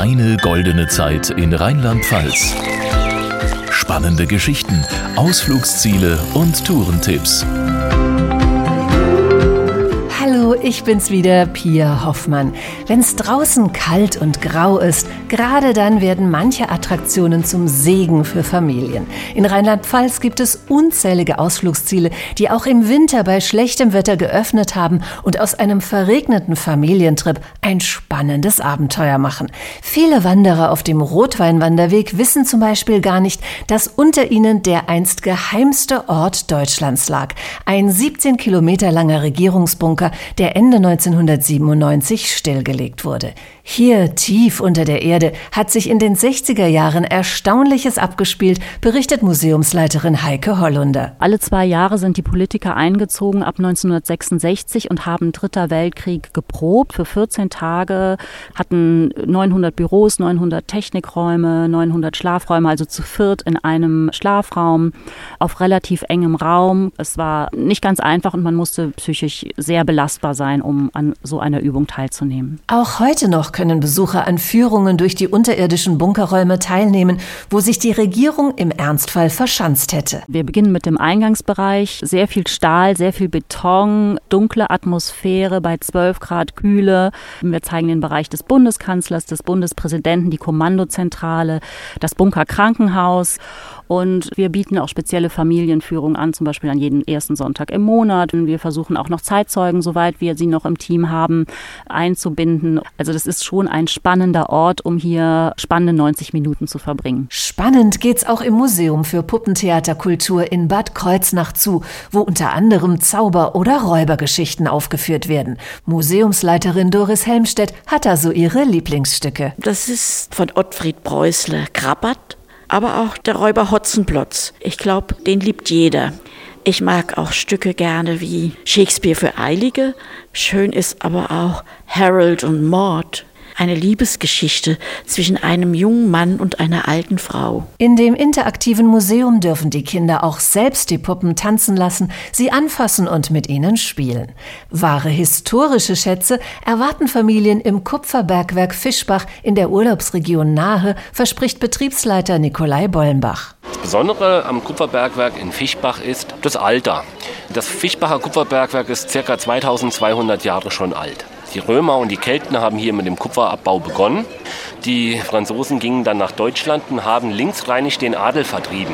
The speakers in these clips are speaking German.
Deine goldene Zeit in Rheinland-Pfalz. Spannende Geschichten, Ausflugsziele und Tourentipps. Ich bin's wieder, Pia Hoffmann. Wenn's draußen kalt und grau ist, gerade dann werden manche Attraktionen zum Segen für Familien. In Rheinland-Pfalz gibt es unzählige Ausflugsziele, die auch im Winter bei schlechtem Wetter geöffnet haben und aus einem verregneten Familientrip ein spannendes Abenteuer machen. Viele Wanderer auf dem Rotweinwanderweg wissen zum Beispiel gar nicht, dass unter ihnen der einst geheimste Ort Deutschlands lag. Ein 17 Kilometer langer Regierungsbunker, der Ende 1997 stillgelegt wurde. Hier, tief unter der Erde, hat sich in den 60er Jahren Erstaunliches abgespielt, berichtet Museumsleiterin Heike Hollunder. Alle zwei Jahre sind die Politiker eingezogen ab 1966 und haben Dritter Weltkrieg geprobt. Für 14 Tage hatten 900 Büros, 900 Technikräume, 900 Schlafräume, also zu viert in einem Schlafraum auf relativ engem Raum. Es war nicht ganz einfach und man musste psychisch sehr belastbar sein, um an so einer Übung teilzunehmen. Auch heute noch können Besucher an Führungen durch die unterirdischen Bunkerräume teilnehmen, wo sich die Regierung im Ernstfall verschanzt hätte. Wir beginnen mit dem Eingangsbereich. Sehr viel Stahl, sehr viel Beton, dunkle Atmosphäre bei 12 Grad Kühle. Wir zeigen den Bereich des Bundeskanzlers, des Bundespräsidenten, die Kommandozentrale, das Bunkerkrankenhaus. Und wir bieten auch spezielle Familienführungen an, zum Beispiel an jeden ersten Sonntag im Monat. Wir versuchen auch noch Zeitzeugen, soweit wir sie noch im Team haben, einzubinden. Also das ist schon ein spannender Ort, um hier spannende 90 Minuten zu verbringen. Spannend geht's auch im Museum für Puppentheaterkultur in Bad Kreuznach zu, wo unter anderem Zauber- oder Räubergeschichten aufgeführt werden. Museumsleiterin Doris Helmstedt hat da so ihre Lieblingsstücke. Das ist von Ottfried Preußler Krabbert aber auch der Räuber Hotzenplotz. Ich glaube, den liebt jeder. Ich mag auch Stücke gerne wie Shakespeare für Eilige. Schön ist aber auch Harold und Maud eine Liebesgeschichte zwischen einem jungen Mann und einer alten Frau. In dem interaktiven Museum dürfen die Kinder auch selbst die Puppen tanzen lassen, sie anfassen und mit ihnen spielen. Wahre historische Schätze erwarten Familien im Kupferbergwerk Fischbach in der Urlaubsregion Nahe, verspricht Betriebsleiter Nikolai Bollenbach. Das Besondere am Kupferbergwerk in Fischbach ist das Alter. Das Fischbacher Kupferbergwerk ist ca. 2200 Jahre schon alt. Die Römer und die Kelten haben hier mit dem Kupferabbau begonnen. Die Franzosen gingen dann nach Deutschland und haben linksrheinig den Adel vertrieben.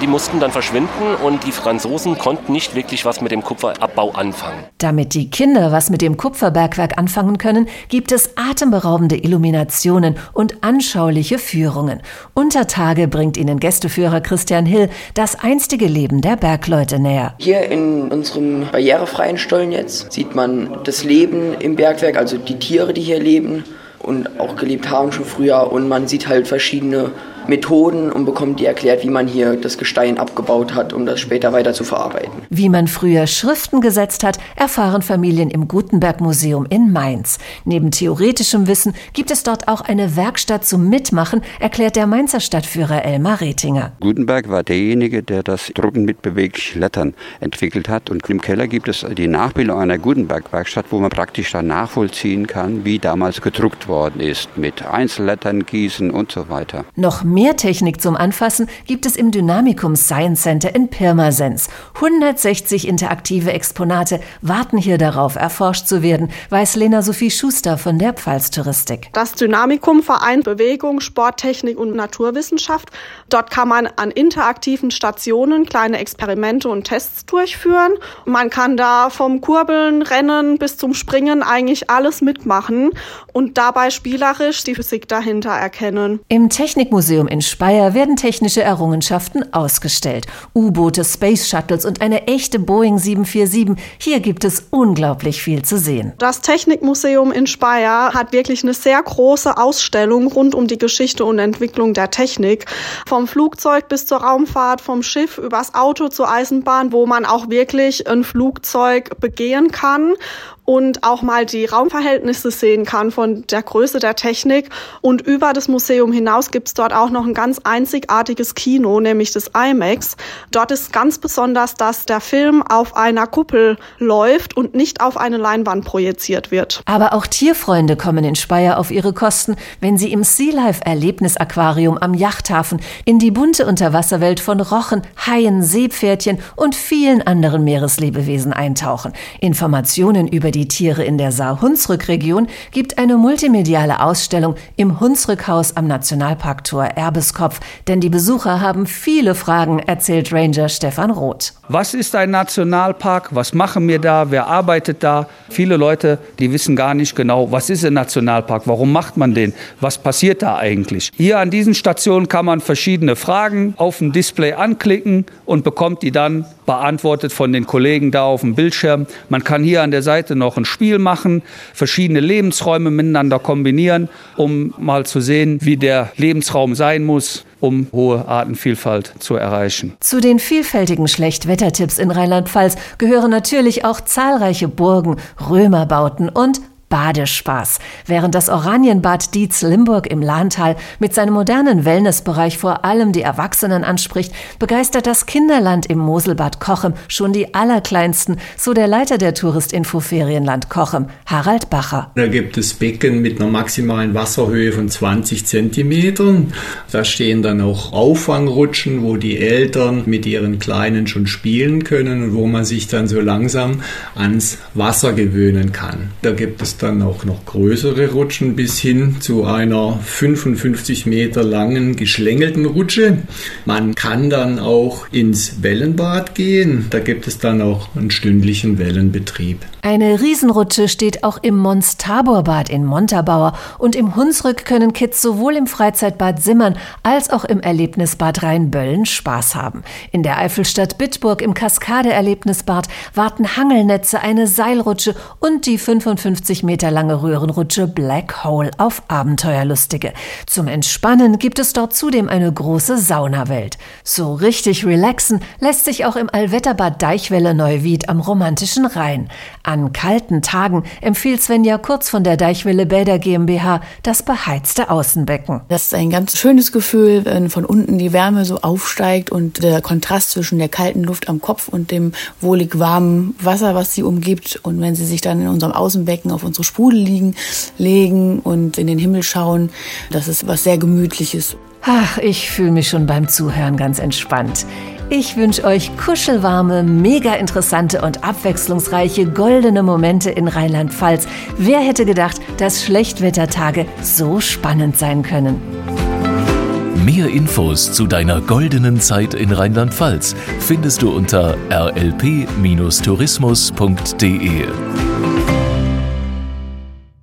Die mussten dann verschwinden und die Franzosen konnten nicht wirklich was mit dem Kupferabbau anfangen. Damit die Kinder was mit dem Kupferbergwerk anfangen können, gibt es atemberaubende Illuminationen und anschauliche Führungen. Unter Tage bringt ihnen Gästeführer Christian Hill das einstige Leben der Bergleute näher. Hier in unserem barrierefreien Stollen jetzt sieht man das Leben im Bergwerk, also die Tiere, die hier leben und auch gelebt haben schon früher. Und man sieht halt verschiedene Methoden und bekommt die erklärt, wie man hier das Gestein abgebaut hat, um das später weiter zu verarbeiten. Wie man früher Schriften gesetzt hat, erfahren Familien im Gutenberg Museum in Mainz. Neben theoretischem Wissen gibt es dort auch eine Werkstatt zum Mitmachen, erklärt der Mainzer Stadtführer Elmar Retinger. Gutenberg war derjenige, der das Drucken mit beweglichen Lettern entwickelt hat. Und im Keller gibt es die Nachbildung einer Gutenberg-Werkstatt, wo man praktisch dann nachvollziehen kann, wie damals gedruckt worden ist, mit Einzellettern, Gießen und so weiter. Noch mehr Technik zum Anfassen gibt es im Dynamikum Science Center in Pirmasens. 160 interaktive Exponate warten hier darauf, erforscht zu werden, weiß Lena Sophie Schuster von der Pfalz-Touristik. Das Dynamikum vereint Bewegung, Sporttechnik und Naturwissenschaft. Dort kann man an interaktiven Stationen kleine Experimente und Tests durchführen. Man kann da vom Kurbeln, Rennen bis zum Springen eigentlich alles mitmachen und dabei spielerisch die Physik dahinter erkennen. Im Technikmuseum in Speyer werden technische Errungenschaften ausgestellt. U-Boote, Space Shuttles und eine echte Boeing 747. Hier gibt es unglaublich viel zu sehen. Das Technikmuseum in Speyer hat wirklich eine sehr große Ausstellung rund um die Geschichte und Entwicklung der Technik. Vom Flugzeug bis zur Raumfahrt, vom Schiff übers Auto zur Eisenbahn, wo man auch wirklich ein Flugzeug begehen kann und auch mal die Raumverhältnisse sehen kann von der Größe der Technik. Und über das Museum hinaus gibt es dort auch noch ein ganz einzigartiges Kino, nämlich das IMAX. Dort ist ganz besonders, dass der Film auf einer Kuppel läuft und nicht auf eine Leinwand projiziert wird. Aber auch Tierfreunde kommen in Speyer auf ihre Kosten, wenn sie im Sea Life Erlebnisaquarium am Yachthafen in die bunte Unterwasserwelt von Rochen, Haien, Seepferdchen und vielen anderen Meereslebewesen eintauchen. Informationen über die Tiere in der Saar-Hunsrück-Region gibt eine multimediale Ausstellung im Hunsrückhaus am Nationalparktor Erbeskopf, denn die Besucher haben viele Fragen, erzählt Ranger Stefan Roth. Was ist ein Nationalpark? Was machen wir da? Wer arbeitet da? Viele Leute, die wissen gar nicht genau, was ist ein Nationalpark? Warum macht man den? Was passiert da eigentlich? Hier an diesen Stationen kann man verschiedene Fragen auf dem Display anklicken und bekommt die dann beantwortet von den Kollegen da auf dem Bildschirm. Man kann hier an der Seite noch ein Spiel machen, verschiedene Lebensräume miteinander kombinieren, um mal zu sehen, wie der Lebensraum sein muss, um hohe Artenvielfalt zu erreichen. Zu den vielfältigen Schlechtwettertipps in Rheinland-Pfalz gehören natürlich auch zahlreiche Burgen, Römerbauten und Badespaß. Während das Oranienbad Dietz-Limburg im Lahntal mit seinem modernen Wellnessbereich vor allem die Erwachsenen anspricht, begeistert das Kinderland im Moselbad Kochem schon die Allerkleinsten, so der Leiter der Touristinfo Ferienland Kochem, Harald Bacher. Da gibt es Becken mit einer maximalen Wasserhöhe von 20 Zentimetern. Da stehen dann auch Auffangrutschen, wo die Eltern mit ihren Kleinen schon spielen können und wo man sich dann so langsam ans Wasser gewöhnen kann. Da gibt es dann auch noch größere Rutschen bis hin zu einer 55 Meter langen geschlängelten Rutsche. Man kann dann auch ins Wellenbad gehen. Da gibt es dann auch einen stündlichen Wellenbetrieb. Eine Riesenrutsche steht auch im Mons-Tabor-Bad in Montabaur und im Hunsrück können Kids sowohl im Freizeitbad Simmern als auch im Erlebnisbad Rheinböllen Spaß haben. In der Eifelstadt Bitburg im Kaskade-Erlebnisbad warten Hangelnetze, eine Seilrutsche und die 55 Meter lange Röhrenrutsche Black Hole auf Abenteuerlustige. Zum Entspannen gibt es dort zudem eine große Saunawelt. So richtig relaxen lässt sich auch im Allwetterbad Deichwelle Neuwied am romantischen Rhein. An kalten Tagen empfiehlt Svenja Kurz von der Deichwelle Bäder GmbH das beheizte Außenbecken. Das ist ein ganz schönes Gefühl, wenn von unten die Wärme so aufsteigt und der Kontrast zwischen der kalten Luft am Kopf und dem wohlig warmen Wasser, was sie umgibt. Und wenn sie sich dann in unserem Außenbecken auf unsere Sprudel liegen, legen und in den Himmel schauen, das ist was sehr Gemütliches. Ach, ich fühle mich schon beim Zuhören ganz entspannt. Ich wünsche euch kuschelwarme, mega interessante und abwechslungsreiche goldene Momente in Rheinland-Pfalz. Wer hätte gedacht, dass Schlechtwettertage so spannend sein können? Mehr Infos zu deiner goldenen Zeit in Rheinland-Pfalz findest du unter rlp-tourismus.de.